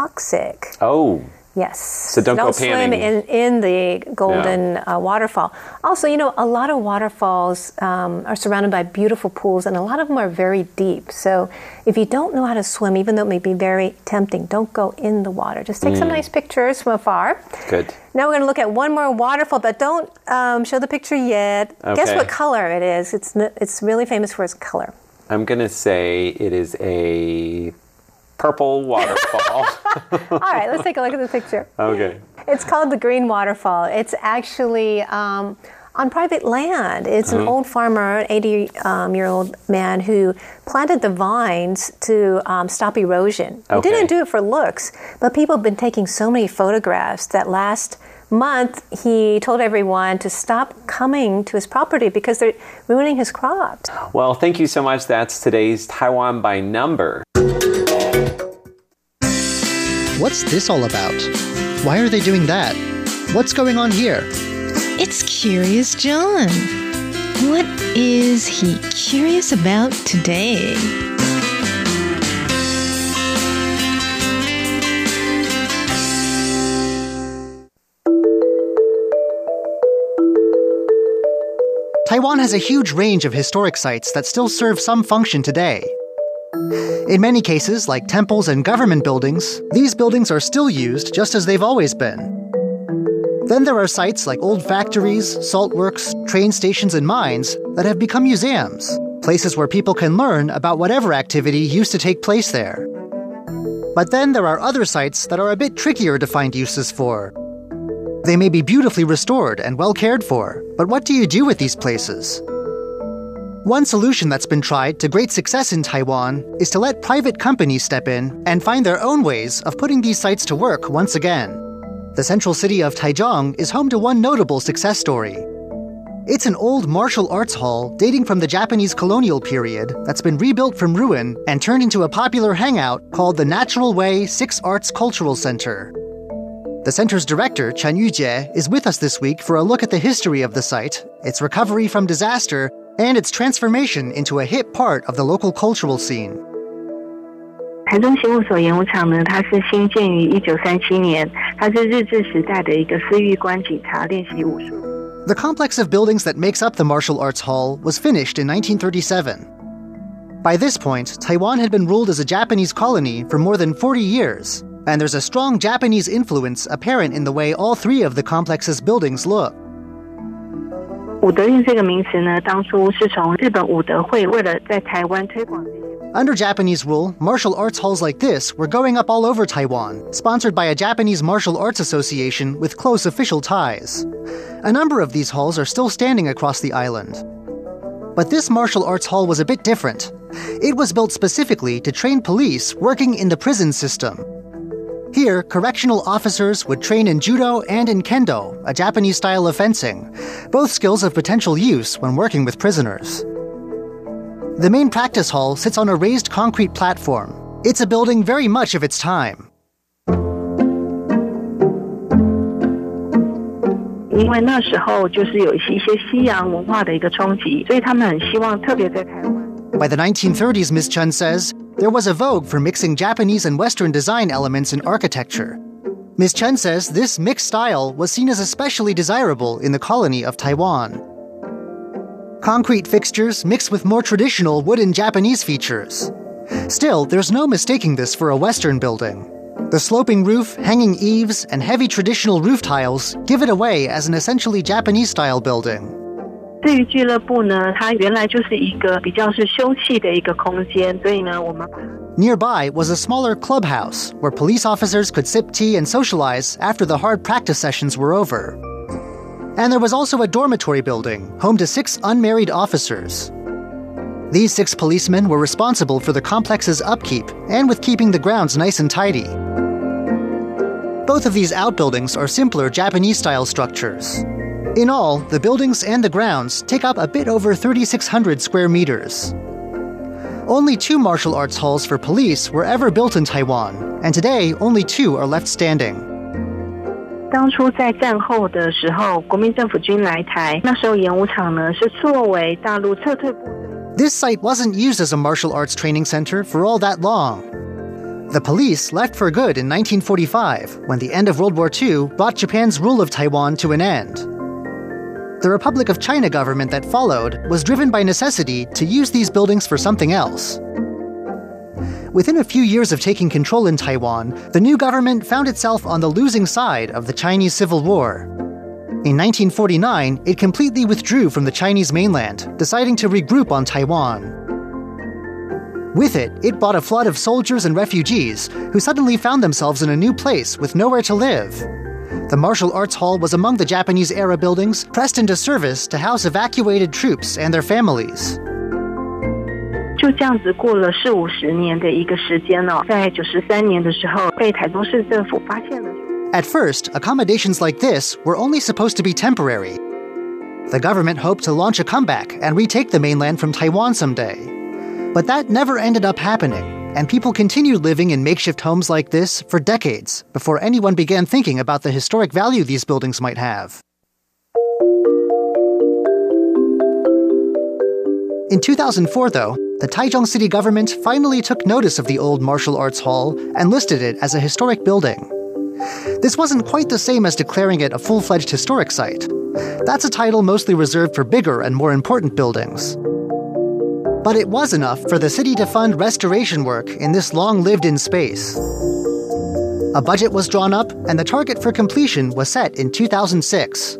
toxic. Oh. Yes. So don't go don't swim in, in the golden uh, waterfall. Also, you know, a lot of waterfalls um, are surrounded by beautiful pools, and a lot of them are very deep. So if you don't know how to swim, even though it may be very tempting, don't go in the water. Just take some Mm. nice pictures from afar. Good. Now we're going to look at one more waterfall, but don't um, show the picture yet. Guess what color it is? It's it's really famous for its color. I'm going to say it is a purple waterfall. All right, let's take a look at the picture. okay. It's called the Green Waterfall. It's actually um, on private land. It's an Mhm. old farmer, 80 um, year old man, who planted the vines to um, stop erosion. He Okay. didn't do it for looks, but people have been taking so many photographs that last month he told everyone to stop coming to his property because they're ruining his crops. Well, thank you so much. That's today's Taiwan by number. What's this all about? Why are they doing that? What's going on here? It's Curious John. What is he curious about today? Taiwan has a huge range of historic sites that still serve some function today. In many cases, like temples and government buildings, these buildings are still used just as they've always been. Then there are sites like old factories, salt works, train stations, and mines that have become museums, places where people can learn about whatever activity used to take place there. But then there are other sites that are a bit trickier to find uses for. They may be beautifully restored and well cared for, but what do you do with these places? One solution that's been tried to great success in Taiwan is to let private companies step in and find their own ways of putting these sites to work once again. The central city of Taichung is home to one notable success story. It's an old martial arts hall dating from the Japanese colonial period that's been rebuilt from ruin and turned into a popular hangout called the Natural Way Six Arts Cultural Center. The center's director, Chen Yujie, is with us this week for a look at the history of the site, its recovery from disaster, and its transformation into a hip part of the local cultural scene. 台中刑务所演武场呢，它是新建于一九三七年，它是日治时代的一个私狱官警察练习武术。 The complex of buildings that makes up the Martial Arts Hall was finished in 1937. By this point, Taiwan had been ruled as a Japanese colony for more than 40 years, and there's a strong Japanese influence apparent in the way all three of the complex's buildings look. 武德院这个名词呢，当初是从日本武德会为了在台湾推广这些 Under Japanese rule, martial arts halls like this were going up all over Taiwan, sponsored by a Japanese martial arts association with close official ties. A number of these halls are still standing across the island. But this martial arts hall was a bit different. It was built specifically to train police working in the prison system. Here, correctional officers would train in judo and in kendo, a Japanese style of fencing, both skills of potential use when working with prisoners. The main practice hall sits on a raised concrete platform. It's a building very much of its time. 因为那时候就是有一些一些西洋文化的一个冲击，所以他们很希望特别在台湾。 By the 1930s, Ms. Chun says, there was a vogue for mixing Japanese and Western design elements in architecture. Ms. Chen says this mixed style was seen as especially desirable in the colony of Taiwan. Concrete fixtures mixed with more traditional wooden Japanese features. Still, there's no mistaking this for a Western building. The sloping roof, hanging eaves, and heavy traditional roof tiles give it away as an essentially Japanese style building. 至于俱乐部呢，它原来就是一个比较是休憩的一个空间，所以呢，我们把它 Nearby was a smaller clubhouse where police officers could sip tea and socialize after the hard practice sessions were over. And there was also a dormitory building, home to six unmarried officers. These six policemen were responsible for the complex's upkeep and with keeping the grounds nice and tidy. Both of these outbuildings are simpler Japanese style structures. In all, the buildings and the grounds take up a bit over 3,600 square meters. Only two martial arts halls for police were ever built in Taiwan, and today only two are left standing. 当初在战后的时候，国民政府军来台，那时候演武场呢是作为大陆撤退部队。 This site wasn't used as a martial arts training center for all that long. The police left for good in 1945 when the end of World War II brought Japan's rule of Taiwan to an end. The Republic of China government that followed was driven by necessity to use these buildings for something else. Within a few years of taking control in Taiwan, the new government found itself on the losing side of the Chinese Civil War. In 1949, it completely withdrew from the Chinese mainland, deciding to regroup on Taiwan. With it, it brought a flood of soldiers and refugees who suddenly found themselves in a new place with nowhere to live. The Martial Arts Hall was among the Japanese era buildings pressed into service to house evacuated troops and their families. 就这样子过了四五十年的一个时间哦，在九十三年的时候，被台中市政府发现了。At first, accommodations like this were only supposed to be temporary. The government hoped to launch a comeback and retake the mainland from Taiwan someday. But that never ended up happening, and people continued living in makeshift homes like this for decades before anyone began thinking about the historic value these buildings might have. In 2004, though, the Taichung city government finally took notice of the old martial arts hall and listed it as a historic building. This wasn't quite the same as declaring it a full fledged historic site. That's a title mostly reserved for bigger and more important buildings. But it was enough for the city to fund restoration work in this long lived in space. A budget was drawn up, and the target for completion was set in 2006.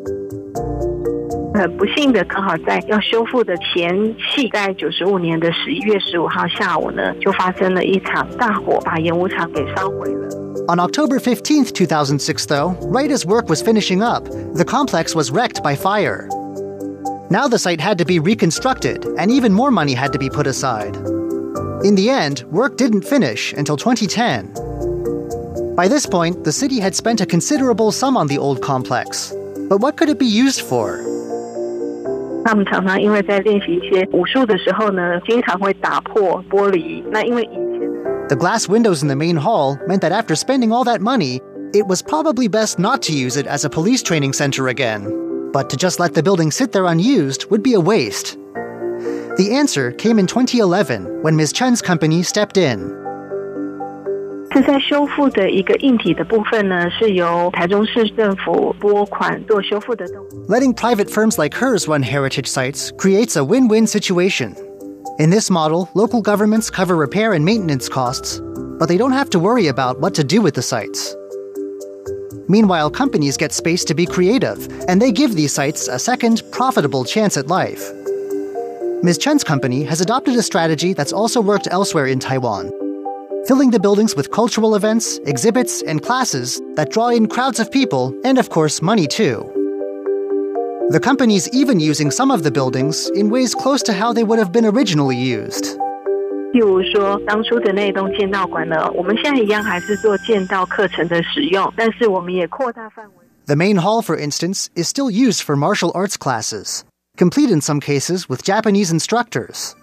很不幸的，刚好在要修复的前夕，在九十五年的十一月十五号下午呢，就发生了一场大火，把演武场给烧毁了。On October 15, 2006, though, right as work was finishing up, the complex was wrecked by fire. Now the site had to be reconstructed, and even more money had to be put aside. In the end, work didn't finish until 2010. By this point, the city had spent a considerable sum on the old complex. But what could it be used for? 他们常常因为在练习一些武术的时候呢，经常会打破玻璃。那因为以前 The glass windows in the main hall meant that after spending all that money, it was probably best not to use it as a police training center again. But to just let the building sit there unused would be a waste. The answer came in 2011 when Ms. Chen's company stepped in. 是在修复的一个硬体的部分呢，是由台中市政府拨款做修复的动作。Letting private firms like hers run heritage sites creates a win win situation. In this model, local governments cover repair and maintenance costs, but they don't have to worry about what to do with the sites. Meanwhile, companies get space to be creative, and they give these sites a second, profitable chance at life. Ms. Chen's company has adopted a strategy that's also worked elsewhere in Taiwan, filling the buildings with cultural events, exhibits, and classes that draw in crowds of people, and of course, money too. The company's even using some of the buildings in ways close to how they would have been originally used. 譬如说，当初的那栋剑道馆呢，我们现在一样还是做剑道课程的使用，但是我们也扩大范围。The main hall, for instance, is still used for martial arts classes, complete in some cases with Japanese instructors.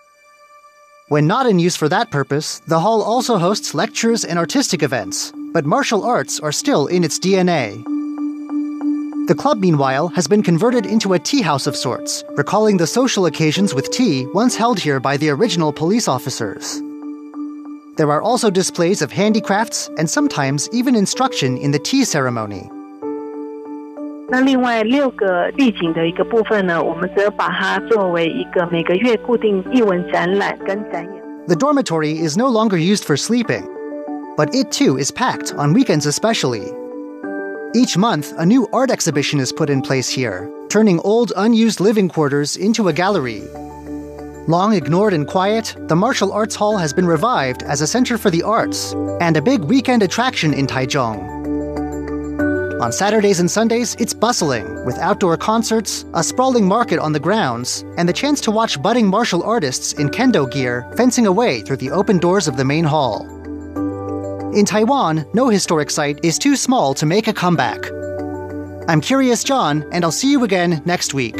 When not in use for that purpose, the hall also hosts lectures and artistic events, but martial arts are still in its DNA. The club, meanwhile, has been converted into a tea house of sorts, recalling the social occasions with tea once held here by the original police officers. There are also displays of handicrafts and sometimes even instruction in the tea ceremony. 那另外六个地景的一个部分呢，我们则把它作为一个每个月固定艺文展览跟展演。The dormitory is no longer used for sleeping, but it too is packed on weekends especially. each month, a new art exhibition is put in place here, turning old, unused living quarters into a gallery. Long ignored and quiet, the Martial Arts Hall has been revived as a center for the arts and a big weekend attraction in Taichung. On Saturdays and Sundays, it's bustling, with outdoor concerts, a sprawling market on the grounds, and the chance to watch budding martial artists in kendo gear fencing away through the open doors of the main hall. In Taiwan, no historic site is too small to make a comeback. I'm Curious John, and I'll see you again next week.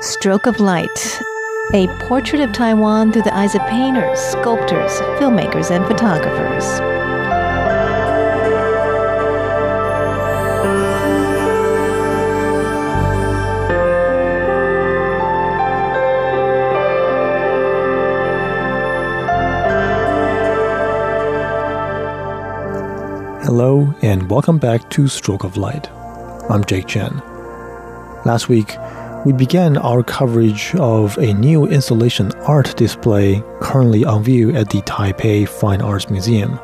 Stroke of Light, a portrait of Taiwan through the eyes of painters, sculptors, filmmakers, and photographers. Hello, and welcome back to Stroke of Light. I'm Jake Chen. Last week, we began our coverage of a new installation art display currently on view at the Taipei Fine Arts Museum.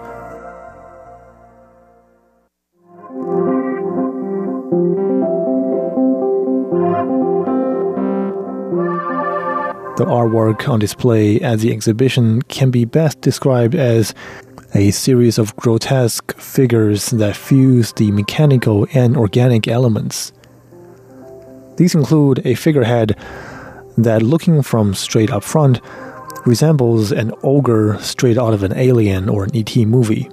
The artwork on display at the exhibition can be best described as a series of grotesque figures that fuse the mechanical and organic elements. These include a figurehead that, looking from straight up front, resembles an ogre straight out of an Alien or an ET movie.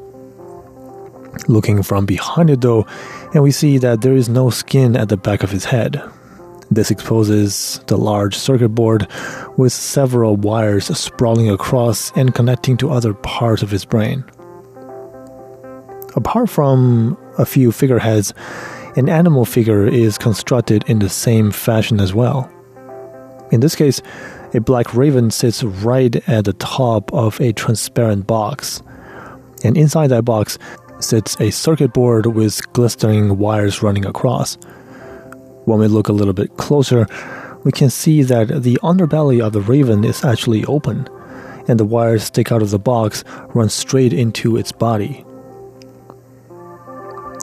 Looking from behind it, though, and we see that there is no skin at the back of his head. This exposes the large circuit board with several wires sprawling across and connecting to other parts of his brain. Apart from a few figureheads, an animal figure is constructed in the same fashion as well. In this case, a black raven sits right at the top of a transparent box, and inside that box sits a circuit board with glistening wires running across. When we look a little bit closer, we can see that the underbelly of the raven is actually open, and the wires stick out of the box run straight into its body.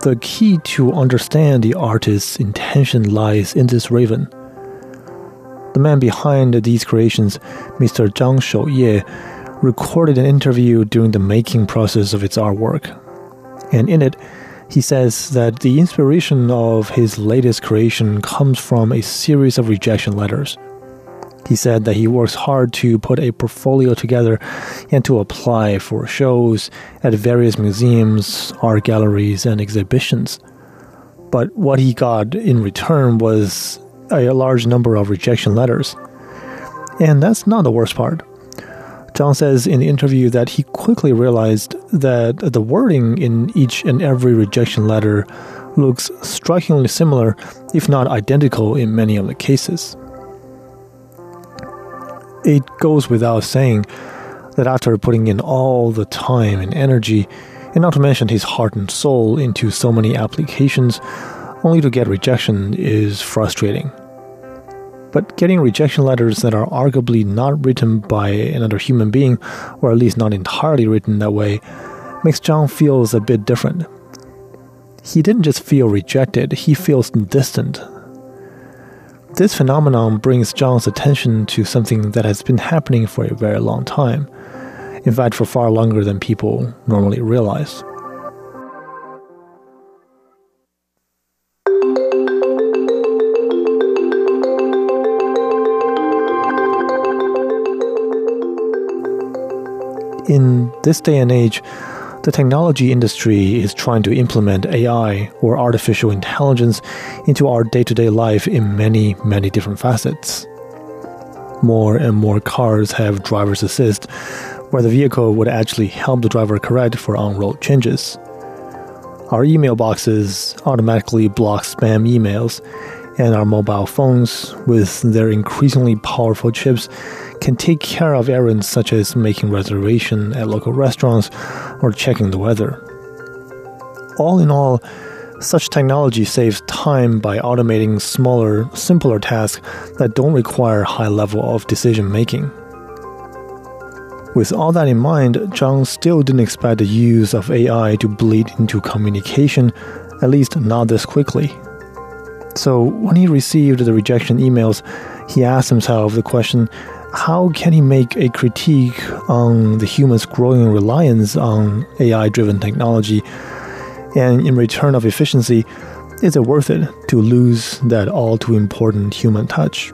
The key to understand the artist's intention lies in this raven. The man behind these creations, Mr. Zhang Shouye, recorded an interview during the making process of its artwork. And in it, he says that the inspiration of his latest creation comes from a series of rejection letters. He said that he works hard to put a portfolio together and to apply for shows at various museums, art galleries, and exhibitions. But what he got in return was a large number of rejection letters. And that's not the worst part. Zhang says in the interview that he quickly realized that the wording in each and every rejection letter looks strikingly similar, if not identical, in many of the cases. It goes without saying that after putting in all the time and energy, and not to mention his heart and soul into so many applications, only to get rejection is frustrating. But getting rejection letters that are arguably not written by another human being, or at least not entirely written that way, makes Zhang feels a bit different. He didn't just feel rejected, he feels distant. This phenomenon brings Zhang's attention to something that has been happening for a very long time. In fact, for far longer than people normally realize. In this day and age, the technology industry is trying to implement AI or artificial intelligence into our day to day life in many, many different facets. More and more cars have driver's assist, where the vehicle would actually help the driver correct for on road changes. Our email boxes automatically block spam emails, and our mobile phones, with their increasingly powerful chips, can take care of errands such as making reservation at local restaurants or checking the weather. All in all, such technology saves time by automating smaller, simpler tasks that don't require high level of decision making. With all that in mind, Zhang still didn't expect the use of AI to bleed into communication, at least not this quickly. So when he received the rejection emails, he asked himself the question how can he make a critique on the human's growing reliance on AI driven technology? And in return of efficiency, is it worth it to lose that all too important human touch?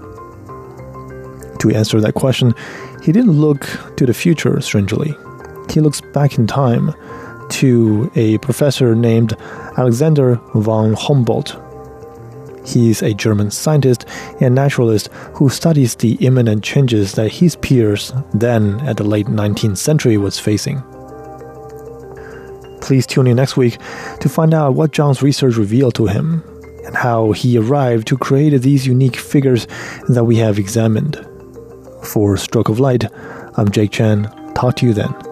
To answer that question, he didn't look to the future, strangely. He looks back in time to a professor named Alexander von Humboldt. He's a German scientist and naturalist who studies the imminent changes that his peers then at the late 19th century was facing. Please tune in next week to find out what Zhang's research revealed to him and how he arrived to create these unique figures that we have examined. For Stroke of Light, I'm Jake Chan. Talk to you then.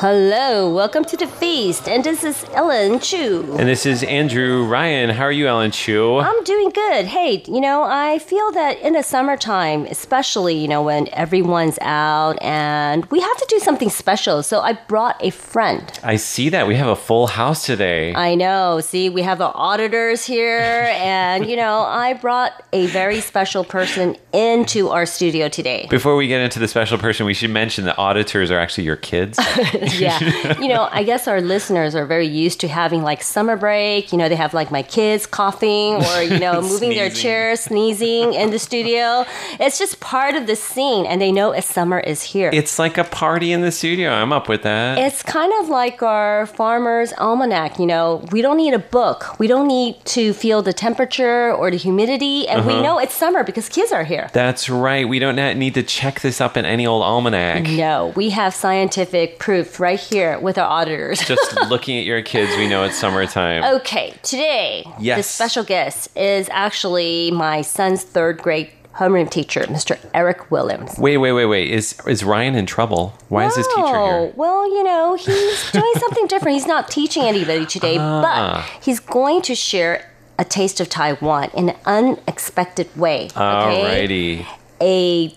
Hello, welcome to the feast, and this is Ellen Chu. And this is Andrew Ryan. How are you, Ellen Chu? I'm doing good. Hey, you know, I feel that in the summertime, especially, you know, when everyone's out and we have to do something special. So I brought a friend. I see that. We have a full house today. I know. See, we have the auditors here, and, you know, I brought a very special person into our studio today. Before we get into the special person, we should mention the auditors are actually your kids. yeah. You know, I guess our listeners are very used to having like summer break. You know, they have like my kids coughing or, you know, moving their chairs, sneezing in the studio. It's just part of the scene, and they know as summer is here. it's like a party in the studio. I'm up with that. It's kind of like our farmer's almanac. You know, we don't need a book. We don't need to feel the temperature or the humidity, and Uh-huh. we know it's summer because kids are here. That's right. We don't need to check this up in any old almanac. No, we have scientific proof right here with our auditors. Just looking at your kids, we know it's summertime. Okay, today, the special guest is actually my son's third grade homeroom teacher, Mr. Eric Williams. Wait, wait, wait, wait. Is is Ryan in trouble? Why is his teacher Oh, here? Well, you know, he's doing something different. He's not teaching anybody today, Ah. but he's going to share a taste of Taiwan in an unexpected way. Okay? Alrighty. A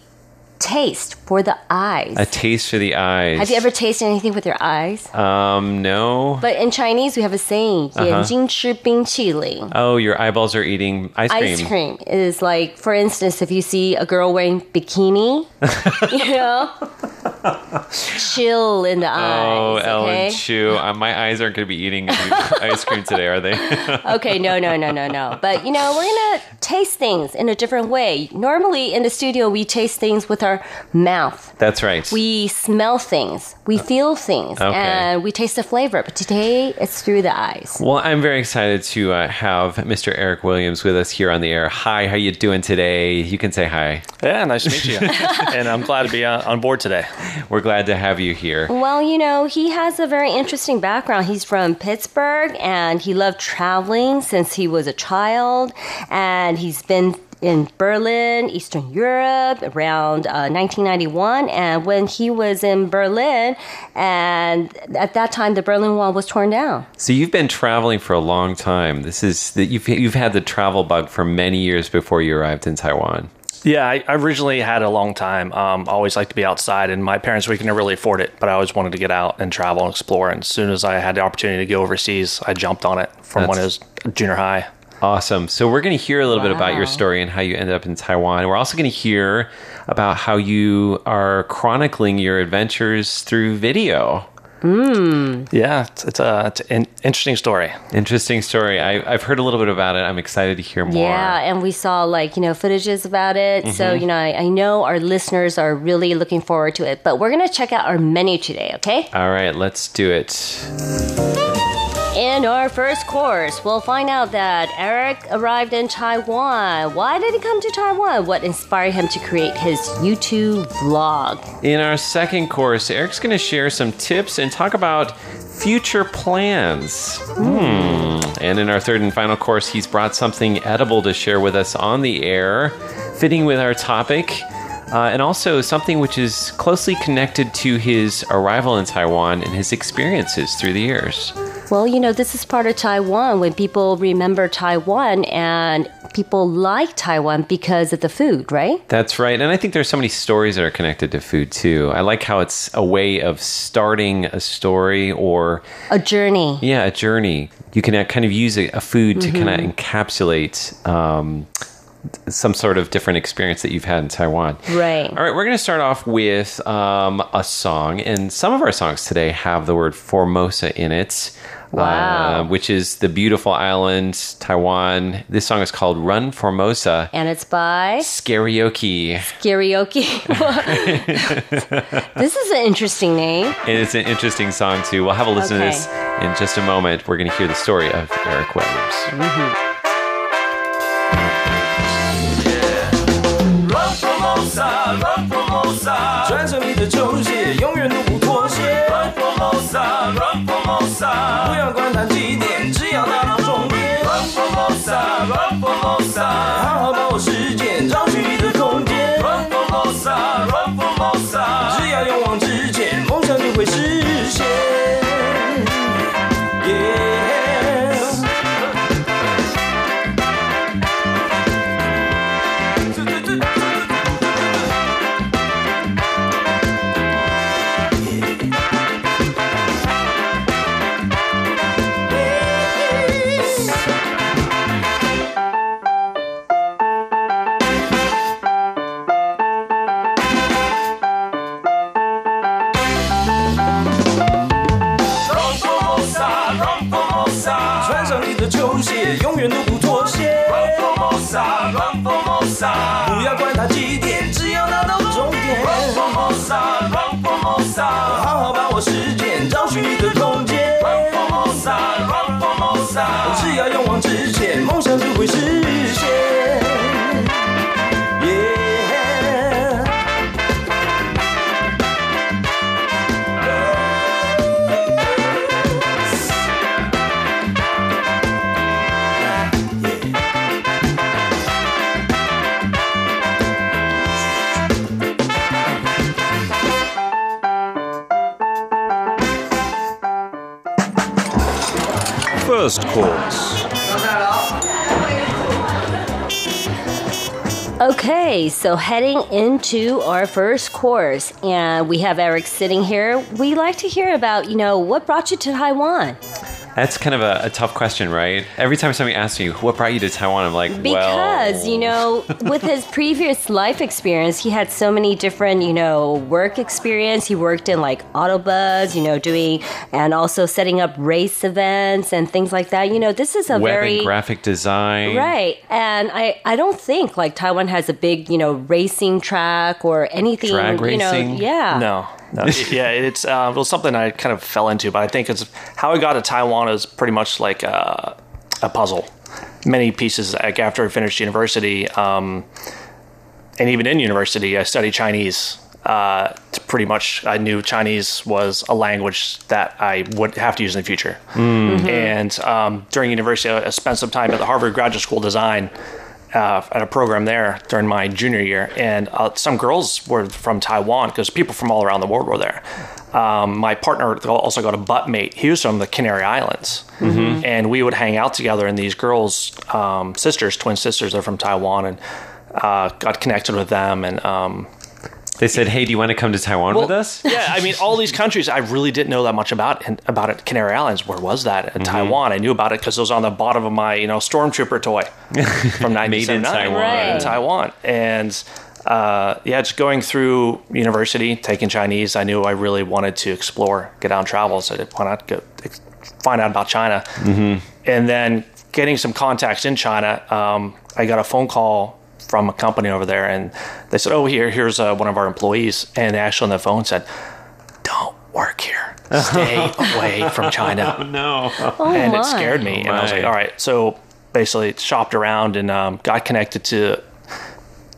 taste for the eyes. A taste for the eyes. Have you ever tasted anything with your eyes? Um, no. But in Chinese, we have a saying, uh -huh. Oh, your eyeballs are eating ice cream. Ice cream is like, for instance, if you see a girl wearing bikini, you know, chill in the oh, eyes. Oh, okay? Ellen Chu, uh, my eyes aren't going to be eating ice cream today, are they? okay, no, no, no, no, no. But, you know, we're going to taste things in a different way. Normally in the studio, we taste things with our mouth. That's right. We smell things, we feel things, Okay. and we taste the flavor. But today, it's through the eyes. well, I'm very excited to uh, have Mr. Eric Williams with us here on the air. Hi, how you doing today? You can say hi. Yeah, nice to meet you. and I'm glad to be on, on board today. We're glad to have you here. Well, you know, he has a very interesting background. He's from Pittsburgh and he loved traveling since he was a child. And he's been in Berlin, Eastern Europe around uh, 1991. And when he was in Berlin, and at that time, the Berlin Wall was torn down. So you've been traveling for a long time. This is that you've you've had the travel bug for many years before you arrived in Taiwan. Yeah, I I originally had a long time. Um, I always liked to be outside, and my parents we could never really afford it, but I always wanted to get out and travel and explore. And as soon as I had the opportunity to go overseas, I jumped on it from when I was junior high. Awesome. So we're going to hear a little bit about your story and how you ended up in Taiwan. We're also going to hear about how you are chronicling your adventures through video. Yeah, it's, it's, a, it's an interesting story. Interesting story. I, I've heard a little bit about it. I'm excited to hear more. Yeah, and we saw like, you know, footages about it. So, Mhm. you know, I, I know our listeners are really looking forward to it. But we're going to check out our menu today, okay? All right, let's do it. In our first course, we'll find out that Eric arrived in Taiwan. Why did he come to Taiwan? What inspired him to create his YouTube vlog? In our second course, Eric's going to share some tips and talk about future plans. Hmm. And in our third and final course, he's brought something edible to share with us on the air, fitting with our topic. Uh, and also something which is closely connected to his arrival in Taiwan and his experiences through the years. Well, you know, this is part of Taiwan when people remember Taiwan and people like Taiwan because of the food, right? That's right. And I think there's so many stories that are connected to food too. I like how it's a way of starting a story or A journey. Yeah, a journey. You can kind of use a, a food to kind of encapsulate um, some sort of different experience that you've had in Taiwan. Right. All right, we're going to start off with um, a song, and some of our songs today have the word Formosa in it. Wow. uh, which is the beautiful island, Taiwan. This song is called Run Formosa. And it's by Karaoke. Karaoke. this is an interesting name. And it's an interesting song, too. We'll have a listen to this in just a moment. We're going to hear the story of Eric Williams. Run Run so heading into our first course, and we have Eric sitting here. We like to hear about, you know, what brought you to Taiwan? That's kind of a, a tough question, right? Every time somebody asks you, what brought you to Taiwan? I'm like, Because, well, you know, with his previous life experience, he had so many different, you know, work experience. He worked in like Autobus, you know, doing and also setting up race events and things like that. You know, this is a web very and graphic design. Right. And I, I don't think like Taiwan has a big, you know, racing track or anything. Drag You know, racing? yeah. No, no. Yeah, it's uh, well something I kind of fell into, but I think it's how I got to Taiwan is pretty much like a, a puzzle. Many pieces. Like after I finished university, um, and even in university, I studied Chinese. Uh, pretty much, I knew Chinese was a language that I would have to use in the future. Mm. And um, during university, I spent some time at the Harvard Graduate School of Design uh, at a program there during my junior year, and uh, some girls were from Taiwan because people from all around the world were there. Um, my partner also got a butt mate. He was from the Canary Islands, Mhm. and we would hang out together. And these girls, um, sisters, twin sisters, are from Taiwan, and uh, got connected with them. And um, They said, "Hey, do you want to come to Taiwan with us?" yeah, I mean, all these countries I really didn't know that much about. And about it, Canary Islands, where was that? In Taiwan, I knew about it because it was on the bottom of my, you know, stormtrooper toy from Made in 1979 Taiwan. in Taiwan. And uh, yeah, just going through university, taking Chinese, I knew I really wanted to explore, get out and travel. So I did, why not go find out about China? Mm-hmm. And then getting some contacts in China, um, I got a phone call from a company over there, and they said, "Oh, here, here's uh, one of our employees," and Ashley on the phone said, "Don't work here. Stay away from China." Oh no! and my. it scared me, Oh, and I was like, "All right." So basically, shopped around and um, got connected to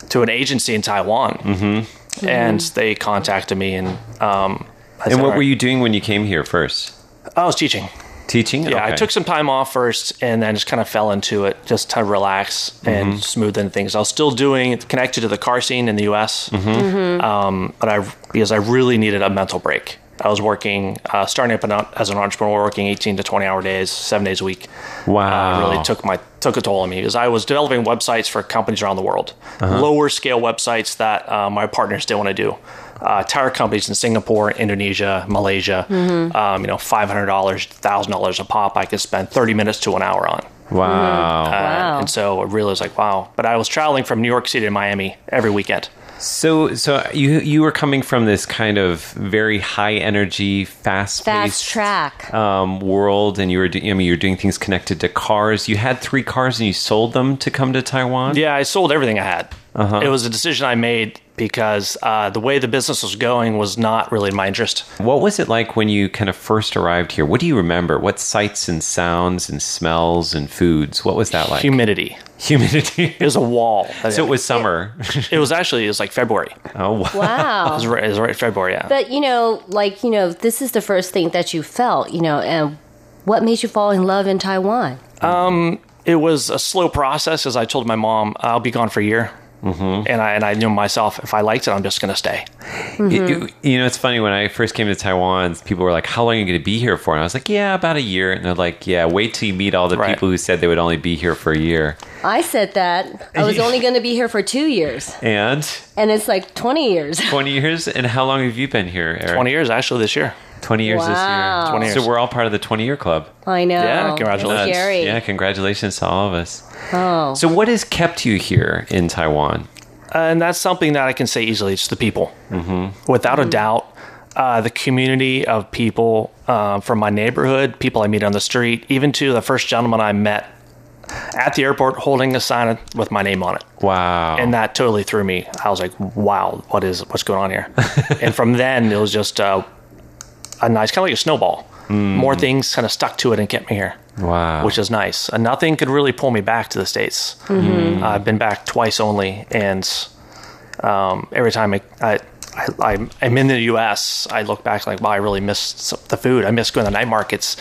to an agency in Taiwan, mm-hmm. and they contacted me, and um, I And said, what "All were you doing when you came here first? I was teaching. Teaching? Yeah, I took some time off first and then just kind of fell into it, just to relax Mm-hmm. and smooth in things. I was still doing connected to the car scene in the US, Mm-hmm. um, but I because I really needed a mental break. I was working, uh, starting up as an entrepreneur, working 18 to 20 hour days, seven days a week. Wow. Uh, really took my took a toll on me because I was developing websites for companies around the world, Uh-huh. lower scale websites that uh, my partners didn't want to do. Uh, tire companies in Singapore, Indonesia, Malaysia, um, you know, five hundred dollars, thousand dollars a pop. I could spend thirty minutes to an hour on. Wow. Uh, Wow. And so it really was like, wow. But I was traveling from New York City to Miami every weekend. So, so you you were coming from this kind of very high energy, fast Fast track. um, world, and you were do- I mean you were doing things connected to cars. You had three cars, and you sold them to come to Taiwan. Yeah, I sold everything I had. Uh-huh. It was a decision I made because uh, the way the business was going was not really in my interest. What was it like when you kind of first arrived here? What do you remember? What sights and sounds and smells and foods? What was that like? Humidity. Humidity. It was a wall. so it was summer. It was actually it was like February. oh wow. It was right, it was right February. Yeah. But you know, like you know, this is the first thing that you felt. You know, and what made you fall in love in Taiwan? it was a slow process. As I told my mom, I'll be gone for a year. Mm-hmm. And I and I knew myself. If I liked it, I'm just going to stay. You- you, you know, it's funny when I first came to Taiwan, people were like, "How long are you going to be here for?" And I was like, "Yeah, about a year." And they're like, "Yeah, wait till you meet all the Right. people who said they would only be here for a year." I said that I was only going to be here for two years, And and it's like twenty years. twenty years. And how long have you been here, Eric? Twenty years actually this year. 20 years Wow. this year. 20 years. So we're all part of the 20 year club. I know. Yeah, congratulations. Scary. Yeah, congratulations to all of us. Oh. So, what has kept you here in Taiwan? and that's something that I can say easily. It's the people, mm-hmm. without a doubt. Uh, the community of people uh, from my neighborhood, people I meet on the street, even to the first gentleman I met at the airport holding a sign with my name on it. Wow. and that totally threw me. I was like, "Wow, what is what's going on here?" and from then, it was just uh, a nice, kind of like a snowball. More things kind of stuck to it and kept me here, wow. which is nice. And nothing could really pull me back to the states. Uh, I've been back twice only, and um, every time I, I, I, I'm in the U.S., I look back like, "Wow, I really miss some- the food. I miss going to night markets."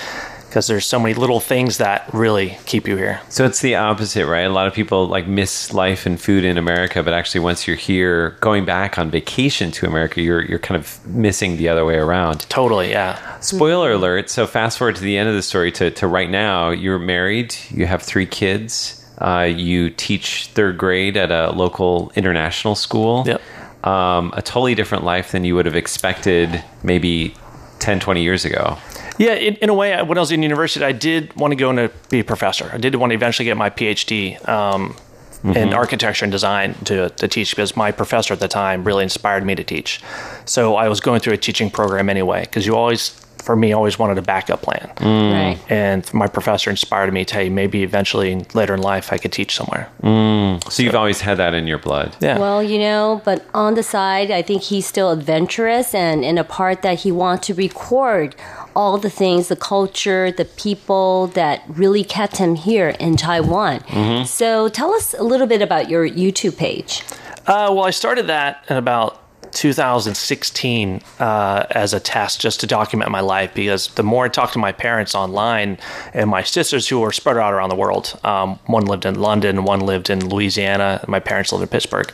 Because there's so many little things that really keep you here. So it's the opposite, right? A lot of people like miss life and food in America, but actually once you're here, going back on vacation to America, you're you're kind of missing the other way around. Totally, yeah. Spoiler alert. So fast forward to the end of the story to, to right now. You're married. You have three kids. Uh, you teach third grade at a local international school. Yep. Um, a totally different life than you would have expected maybe 10, 20 years ago. Yeah, in, in a way, when I was in university, I did want to go and be a professor. I did want to eventually get my PhD um, in mm-hmm. architecture and design to, to teach because my professor at the time really inspired me to teach. So I was going through a teaching program anyway because you always, for me, always wanted a backup plan. Mm. Right. And my professor inspired me to, hey, maybe eventually later in life I could teach somewhere. Mm. So you've always had that in your blood. Yeah. Well, you know, but on the side, I think he's still adventurous and in a part that he wants to record all the things, the culture, the people that really kept him here in Taiwan. So tell us a little bit about your YouTube page. Uh, well, I started that in about 2016 uh, as a test just to document my life because the more I talked to my parents online and my sisters who were spread out around the world, um, one lived in London, one lived in Louisiana, and my parents lived in Pittsburgh.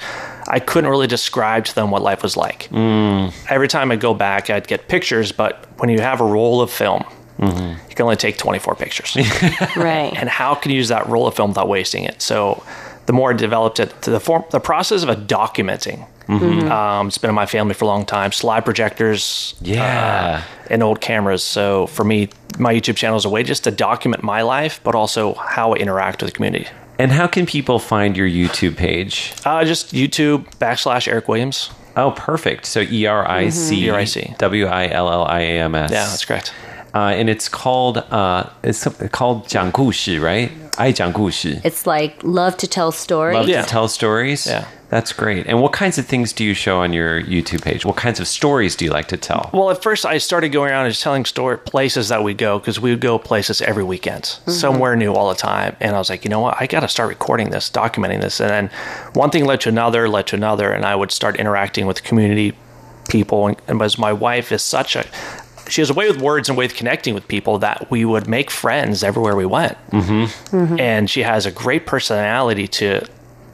I couldn't really describe to them what life was like. Every time I go back, I'd get pictures, but when you have a roll of film, you can only take 24 pictures Right. and how can you use that roll of film without wasting it? So the more I developed it, the form, the process of a documenting Mm-hmm. Um, it's been in my family for a long time. Slide projectors, Yeah. uh, and old cameras. So for me, my YouTube channel is a way just to document my life, but also how I interact with the community. And how can people find your YouTube page? Uh, just YouTube backslash Eric Williams. Oh, perfect. So E R I C E-R-I-C. W I L L I A M S. Yeah, that's correct Uh, and it's called uh, it's called 讲故事, right? 爱讲故事. It's like love to tell stories. Love Yeah. to tell stories. Yeah. That's great. And what kinds of things do you show on your YouTube page? What kinds of stories do you like to tell? Well, at first I started going around and just telling story places that we go because we would go places every weekend, somewhere new all the time. And I was like, you know what? I got to start recording this, documenting this. And then one thing led to another, led to another, and I would start interacting with the community people. And, and as my wife is such a she has a way with words and a way of connecting with people that we would make friends everywhere we went. Mm-hmm. And she has a great personality to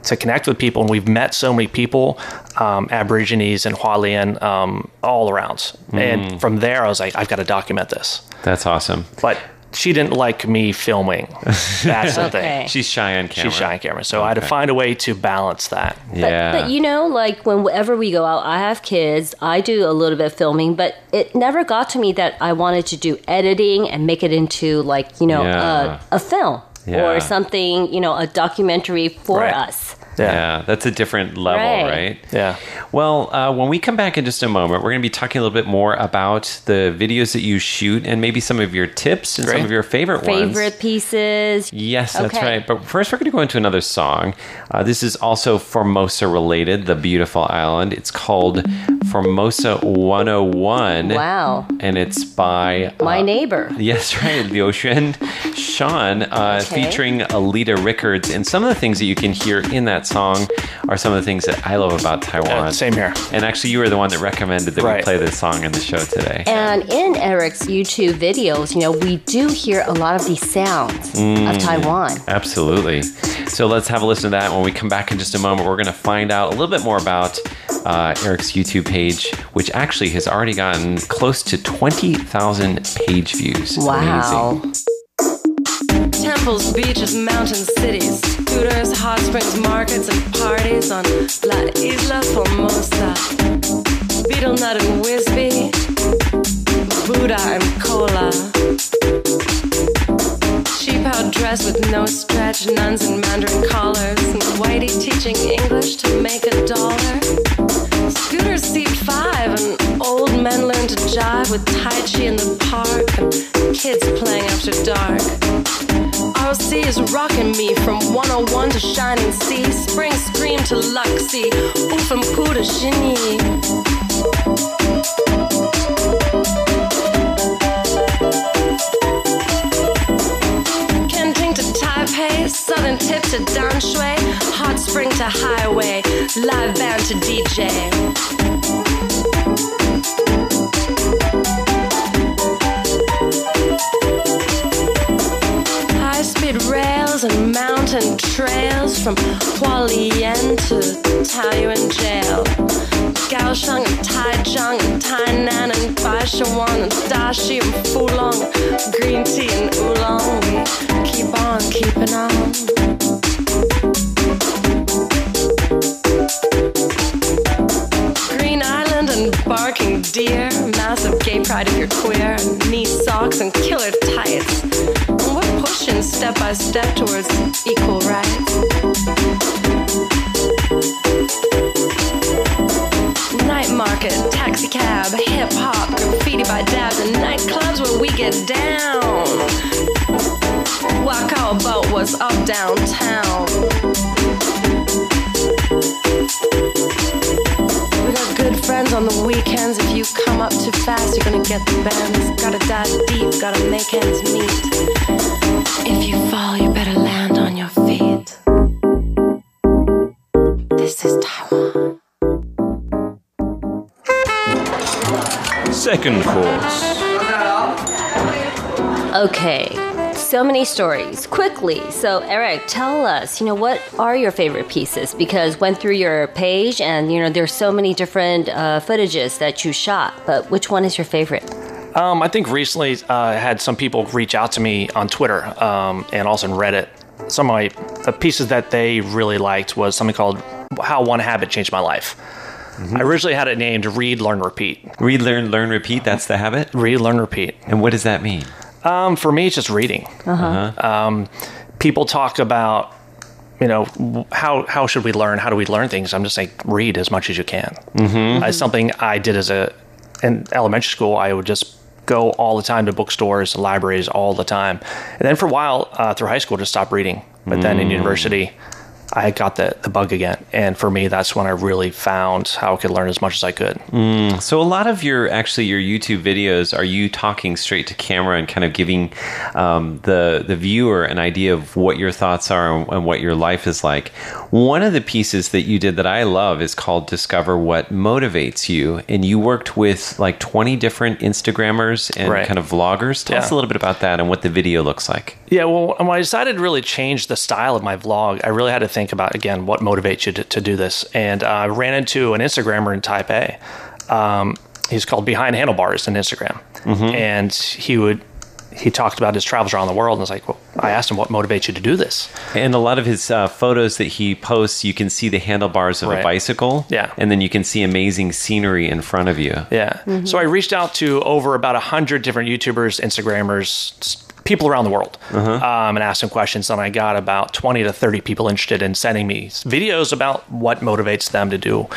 to connect with people. And we've met so many people, um, Aborigines and Hualien, um, all around. And from there, I was like, I've got to document this. That's awesome. But she didn't like me filming. That's the Okay. thing. She's shy on camera. She's shy on camera. So I had to Okay. find a way to balance that. But, Yeah. but you know, like whenever we go out, I have kids. I do a little bit of filming, but it never got to me that I wanted to do editing and make it into like you know Yeah. a, a film Yeah. or something. You know, a documentary for Right. us. Yeah. that's a different level, Right. right? Yeah. Well, uh, when we come back in just a moment, we're going to be talking a little bit more about the videos that you shoot and maybe some of your tips and some of your favorite, ones. Favorite pieces. Yes, that's right. But first, we're going to go into another song. Uh, this is also Formosa related, the beautiful island. It's called Formosa 101. Wow. And it's by My uh, neighbor. Yes, right. Liu Xuan Sean, uh, Okay. featuring Alita Rickards. And some of the things that you can hear in that song are some of the things that I love about Taiwan. Uh, same here. And actually, you were the one that recommended that we play this song in the show today. And in Eric's YouTube videos, you know, we do hear a lot of these sounds Mm. of Taiwan. Absolutely. So let's have a listen to that. When we come back in just a moment, we're going to find out a little bit more about uh, Eric's YouTube page, which actually has already gotten close to 20,000 page views. Wow. amazing. Beaches, mountain cities, scooters, hot springs, markets, and parties on La Isla Formosa. Betel nut and Wisby, Buddha and cola. Sheep out dressed with no stretch, nuns in Mandarin collars, and Whitey teaching English to make a dollar. Scooters seat five, and old men learn to jive with Tai Chi in the park, and kids playing after dark. ROC is rocking me from 101 to Shining Sea, Spring Scream to Luxie, Oofum Poo to Taipei, Southern Tip to Danshui, Hot Spring to Highway, Live Band to DJ. And mountain trails from Hualien to Taoyuan Jail. Kaohsiung and Taichung and Tainan and Baishawan and Dashi and Fulong. Green tea and oolong. We keep on keeping on. Green Island and barking deer, massive gay pride if you're queer, knee socks and killer tights. And step by step towards equal rights. Night market, taxi cab, hip hop, graffiti by dabs, and nightclubs where we get down. Wakao boat was up downtown. We got good friends on the weekends. If you come up too fast, you're gonna get the bends. Gotta dive deep, gotta make ends meet. If you fall, you better land on your feet. This is Taiwan. Second course. Okay, so many stories. Quickly, so Eric, tell us, you know, what are your favorite pieces? Because went through your page, and you know, there's so many different uh, footages that you shot. But which one is your favorite? Um, I think recently uh, I had some people reach out to me on Twitter um, and also in Reddit. Some of my the pieces that they really liked was something called "How One Habit Changed My Life." I originally had it named Read, Learn, Repeat. Read, learn, learn, repeat. That's the habit. Read, learn, repeat. And what does that mean? Um, for me, it's just reading. Uh-huh. Um, people talk about, you know, how how should we learn? How do we learn things? I'm just saying, read as much as you can. Uh, It's something I did as a in elementary school. I would just go all the time to bookstores, libraries, all the time. And then for a while uh, through high school, just stopped reading. But then in Mm. university, I got the the bug again. And for me, that's when I really found how I could learn as much as I could. Mm, so a lot of your actually your YouTube videos are you talking straight to camera and kind of giving um, the the viewer an idea of what your thoughts are and, and what your life is like. One of the pieces that you did that I love is called "Discover What Motivates You," and you worked with like twenty different Instagrammers and Right. kind of vloggers. Tell us a little bit about that and what the video looks like. Yeah, well, when I decided to really change the style of my vlog, I really had to think about again what motivates you to, to do this. And uh, I ran into an Instagrammer in Taipei. Um, he's called Behind Handlebars on Instagram, Mhm. and he would he talked about his travels around the world. And I was like, well, I asked him what motivates you to do this. And a lot of his uh, photos that he posts, you can see the handlebars of a bicycle. Yeah. And then you can see amazing scenery in front of you. Yeah. So I reached out to over about a 100 different YouTubers, Instagrammers, s- people around the world, um, and asked some questions. And I got about 20 to 30 people interested in sending me videos about what motivates them to do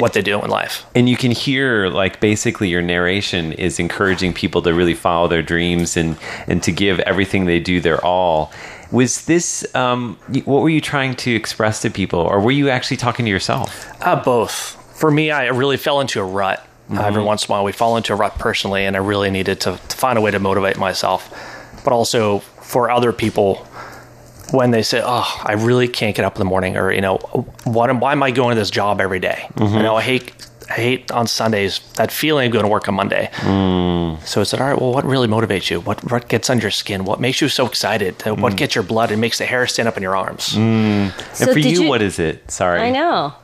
what they do in life. And you can hear like basically your narration is encouraging people to really follow their dreams and and to give everything they do their all. Was this um, what were you trying to express to people, or were you actually talking to yourself? Uh, both. For me, I really fell into a rut. Uh, every once in a while, we fall into a rut personally, and I really needed to, to find a way to motivate myself. But also for other people, when they say, "Oh, I really can't get up in the morning," or you know, "What? am- Why am I going to this job every day?" Mhm. You know, I hate. I hate on Sundays that feeling of going to work on Monday. So I said, all right, well, what really motivates you? What what gets under your skin? What makes you so excited? Uh, What gets your blood and makes the hair stand up in your arms? Mm. So and for you, you- what is it? Sorry. I know.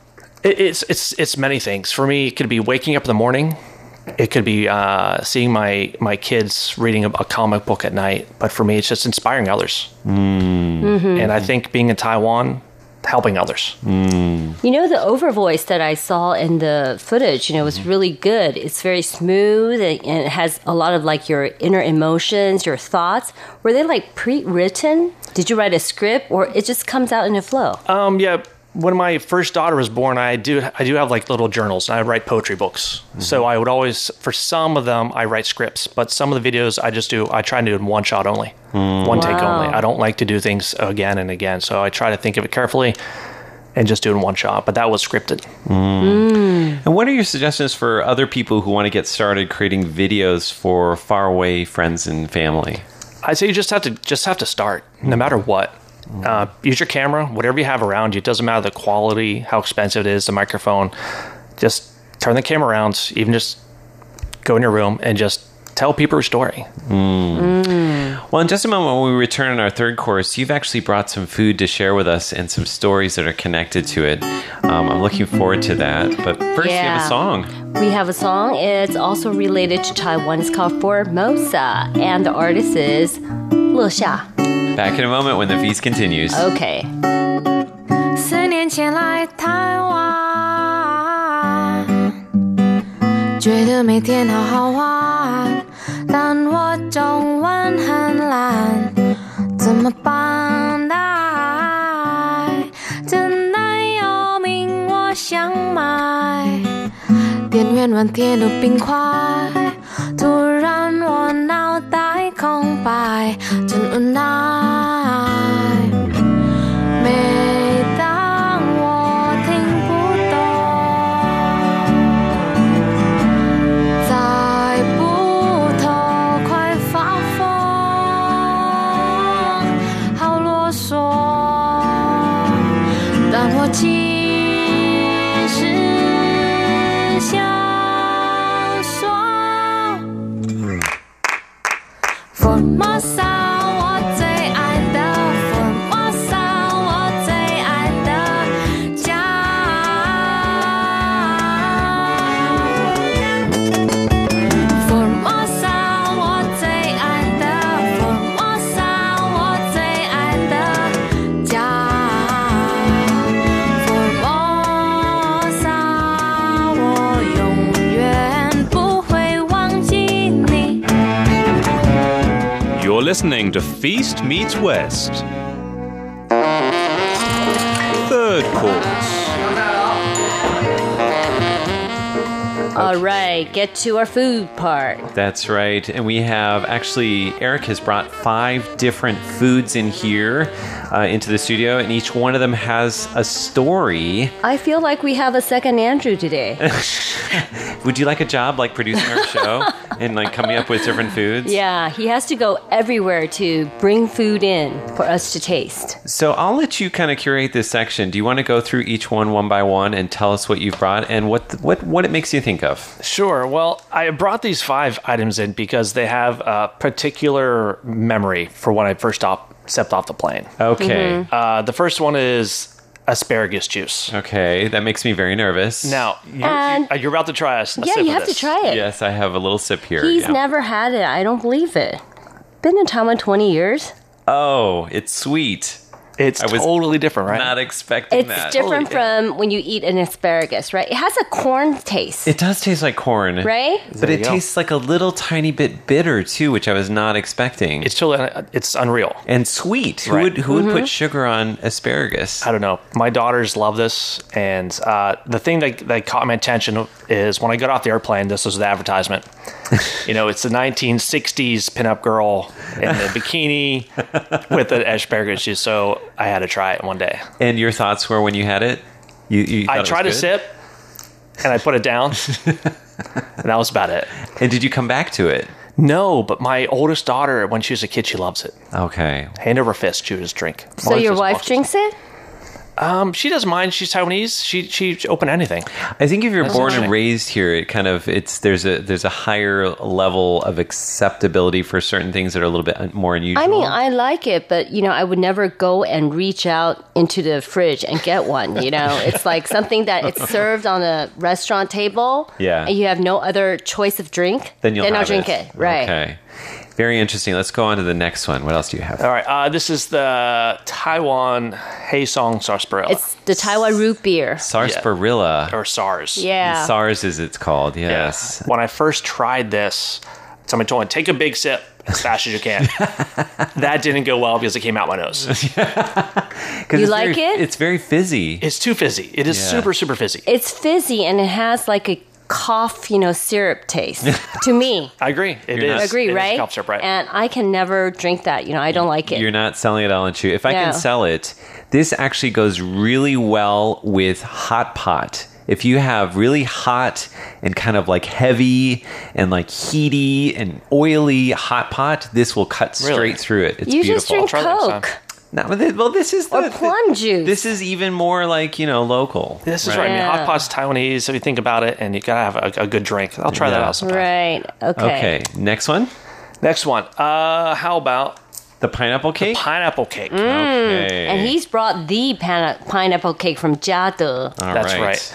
It, it's it's it's many things. For me, it could be waking up in the morning. It could be uh, seeing my my kids reading a, a comic book at night. But for me, it's just inspiring others. Mhm. And I think being in Taiwan, helping others. You know, the over voice that I saw in the footage, you know, was really good. It's very smooth and and it has a lot of like your inner emotions, your thoughts. Were they like pre written? Did you write a script or it just comes out in a flow? Um, yeah. When my first daughter was born, I do I do have like little journals and I write poetry books. Mm-hmm. So I would always, for some of them, I write scripts, but some of the videos I just do I try to do in one shot only, mm. one take only. I don't like to do things again and again, so I try to think of it carefully and just do it in one shot. But that was scripted. Mm. Mm. And what are your suggestions for other people who want to get started creating videos for faraway friends and family? I'd say you just have to just have to start, no matter what. Uh, use your camera, whatever you have around you. It doesn't matter the quality, how expensive it is, the microphone. Just turn the camera around. Even just go in your room and just tell people your story. Well, in just a moment, when we return in our third course, you've actually brought some food to share with us and some stories that are connected to it. Um, I'm looking forward to that. But first, we have a song. We have a song. It's also related to Taiwan. It's called Formosa, and the artist is Le Xia. Back in a moment when the feast continues. Okay. 四年前来台湾，觉得每天好好玩，但我中文很烂，怎么办待？真奶油明我想买，店员问甜的冰块，突然我脑袋空白，真无奈。 Listening to Feast Meets West. Third course. All right, get to our food part. That's right. And we have actually, Eric has brought five different foods in here uh, into the studio, and each one of them has a story. I feel like we have a second Andrew today. Would you like a job like producing our show and like coming up with different foods? yeah, he has to go everywhere to bring food in for us to taste. So I'll let you kind of curate this section. Do you want to go through each one one by one and tell us what you've brought and what what what it makes you think of? Sure. Well, I brought these five items in because they have a particular memory for when I first op- stepped off the plane. Okay. Uh, the first one is asparagus juice. Okay, that makes me very nervous. Now, you're, And- you- you're about to try a, s- a yeah, sip you of have to try it. Yes, I have a little sip here. He's yeah. never had it. I don't believe it. Been in Taiwan 20 years. Oh, it's sweet. It's I was totally different, right? Not expecting It's that. different from when you eat an asparagus, right? It has a corn taste, It does taste like corn, right? But There it you go. tastes like a little tiny bit bitter too, which I was not expecting. It's totally, it's unreal. and sweet. Who would who would Mm-hmm. put sugar on asparagus? I don't know. My daughters love this, and uh, the thing that, that caught my attention is when I got off the airplane. This was the advertisement. You know, it's the 1960s pinup girl in the bikini with the asparagus juice. So I had to try it one day. And your thoughts were when you had it? You, you I it was tried a sip, and I put it down, and that was about it. And did you come back to it? No, but my oldest daughter, when she was a kid, she loves it. Okay. Hand over fist, she would just drink. So your wife drinks it? Um, she doesn't mind. She's Taiwanese. She she open anything. I think if you're That's born and raised here, it kind of it's there's a there's a higher level of acceptability for certain things that are a little bit more unusual. I mean, I like it, but you know, I would never go and reach out into the fridge and get one. You know, it's like something that it's served on a restaurant table, Yeah. and you have no other choice of drink. then you'll then I'll have drink it. Right. Okay. Very interesting. Let's go on to the next one. What else do you have? All right. Uh, this is the Taiwan Hey Song sarsaparilla. It's the Taiwan root beer. Sarsaparilla. or SARS. Yeah. SARS as it's called. Yes. When I first tried this, somebody told me take a big sip as fast as you can. that didn't go well because it came out my nose. You it's like very- it? It's very fizzy. It's too fizzy. It is Yeah. super super fizzy. It's fizzy and it has like a cough, you know, syrup taste to me. I agree. It You're is. not- Agree, it is right? cough syrup, right? And I can never drink that. You know, I don't like it. You're not selling it, Ellen Chu. If I can sell it, this actually goes really well with hot pot. If you have really hot and kind of like heavy and like heaty and oily hot pot, this will cut straight through it. It's you beautiful. just drink Try that next time. Coke No, but thi- well, this is or the, plum juice. This is even more like you know local. this is right. I mean, Yeah. hot pot's Taiwanese. So you think about it, and you gotta have a, a good drink. I'll try that Yeah. out sometime. right. Okay. Okay, next one, Next one. Uh, how about the pineapple cake. pineapple cake? okay, And he's brought the pana- pineapple cake from Jiade. All That's right.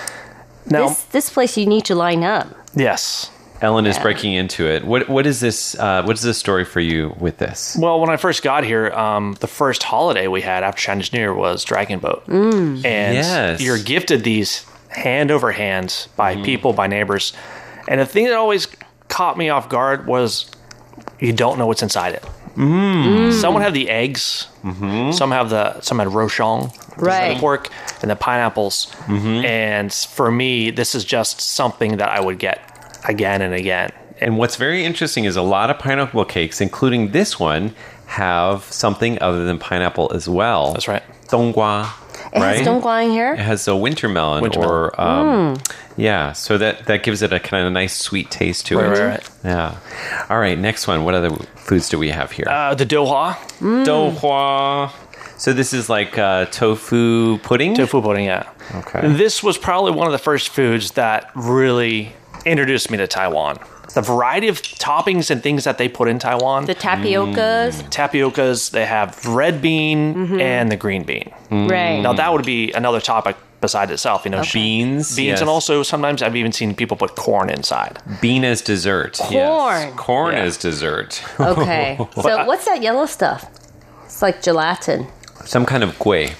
Now, This this place you need to line up. yes. Ellen is breaking into it. What what is this? Uh, what is the story for you with this? Well, when I first got here, um, the first holiday we had after Chinese New Year was Dragon Boat. Mm. And Yes. you're gifted these hand over hand by mm-hmm. people, by neighbors. And the thing that always caught me off guard was you don't know what's inside it. Mm. Some would have the eggs. Mm-hmm. Some have the some had rochon, Right. the pork, and the pineapples. Mm-hmm. And for me, this is just something that I would get again and again. And what's very interesting is a lot of pineapple cakes, including this one, have something other than pineapple as well. That's right. Donggua. It right? has donggua in here. It has a winter melon, Winter or um, yeah, so that that gives it a kind of a nice sweet taste to Right, it. right, right. Yeah. All right, next one. What other foods do we have here? Uh, the dohua, Douhua. So this is like uh, tofu pudding. tofu pudding, yeah. Okay. This was probably one of the first foods that really introduced me to Taiwan. The variety of toppings and things that they put in Taiwan. The tapiokas. Mm. Tapiocas, they have red bean mm-hmm. and the green bean. Mm. Right. Now that would be another topic beside itself, you know, Beans. beans, yes. and also sometimes I've even seen people put corn inside. bean as dessert. Corn. Yes. Corn Yeah. as dessert. Okay. so what's that yellow stuff? It's like gelatin. Some kind of gui.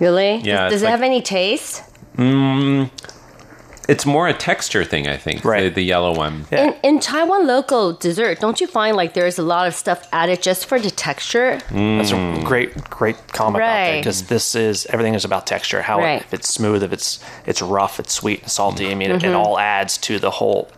Really? Yeah, Does, does it like- have any taste? Mm, It's more a texture thing, I think. Right. The, the yellow one. In, in Taiwan local dessert, don't you find like there's a lot of stuff added just for the texture? That's a great, great comment out there Right. because this is everything is about texture. How Right. if it's smooth, if it's it's rough, it's sweet and salty. I mean, it, it Mhm. all adds to the whole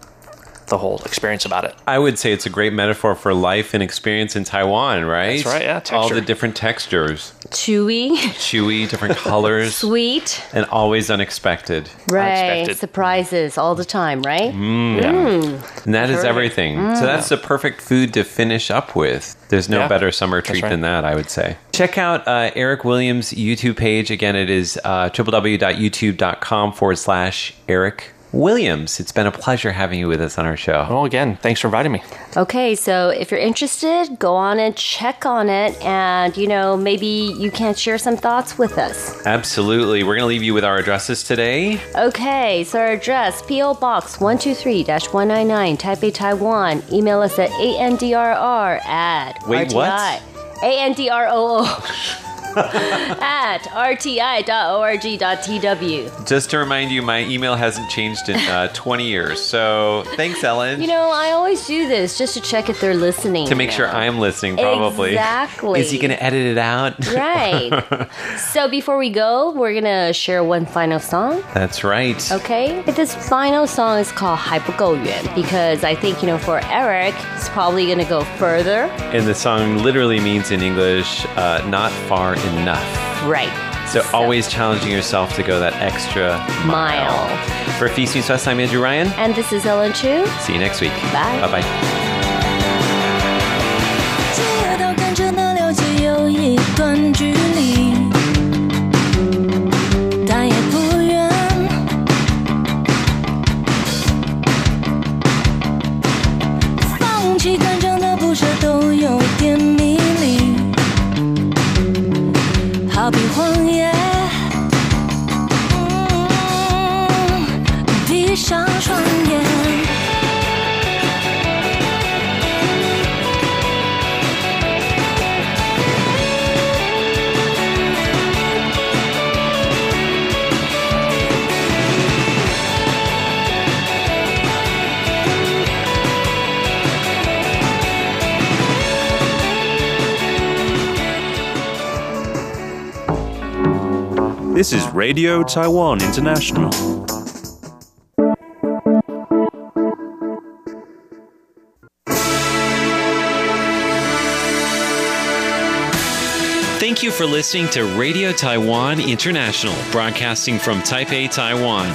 the whole experience about it. I would say it's a great metaphor for life and experience in Taiwan, right? That's right, yeah, All the different textures, Chewy, chewy, different colors, sweet, and always unexpected. right? Surprises all the time, right? Mm. Mm. And that is Perfect. everything. Mm. So that's the perfect food to finish up with. There's no Yeah, better summer treat right. than that, I would say. Check out uh, Eric Williams' YouTube page. Again, it is uh, www.youtube.com forward slash Eric Williams. It's been a pleasure having you with us on our show. Well, again, thanks for inviting me. Okay, so if you're interested, go on and check on it, and you know maybe you can share some thoughts with us. Absolutely. We're going to leave you with our addresses today. Okay, so our address PO Box 123-199 Taipei, Taiwan. Email us at andrr at Wait, RTI. what? A-N-D-R-O-O at rti.org.tw. Just to remind you, my email hasn't changed in uh, 20 years. So thanks, Ellen. You know, I always do this just to check if they're listening. to make you sure know. I'm listening, probably. Exactly. Is he going to edit it out? Right. so before we go, we're gonna share one final song. That's right. Okay, this final song is called 还不够远 because I think you know for Eric, he's probably gonna go further. And the song literally means in English, uh, not far enough. Right. So, always challenging yourself to go that extra Mile. For Feast Meets West, I'm Andrew Ryan. And this is Ellen Chu. See you next week. Bye. Bye bye. Radio Taiwan International. Thank you for listening to Radio Taiwan International, broadcasting from Taipei, Taiwan.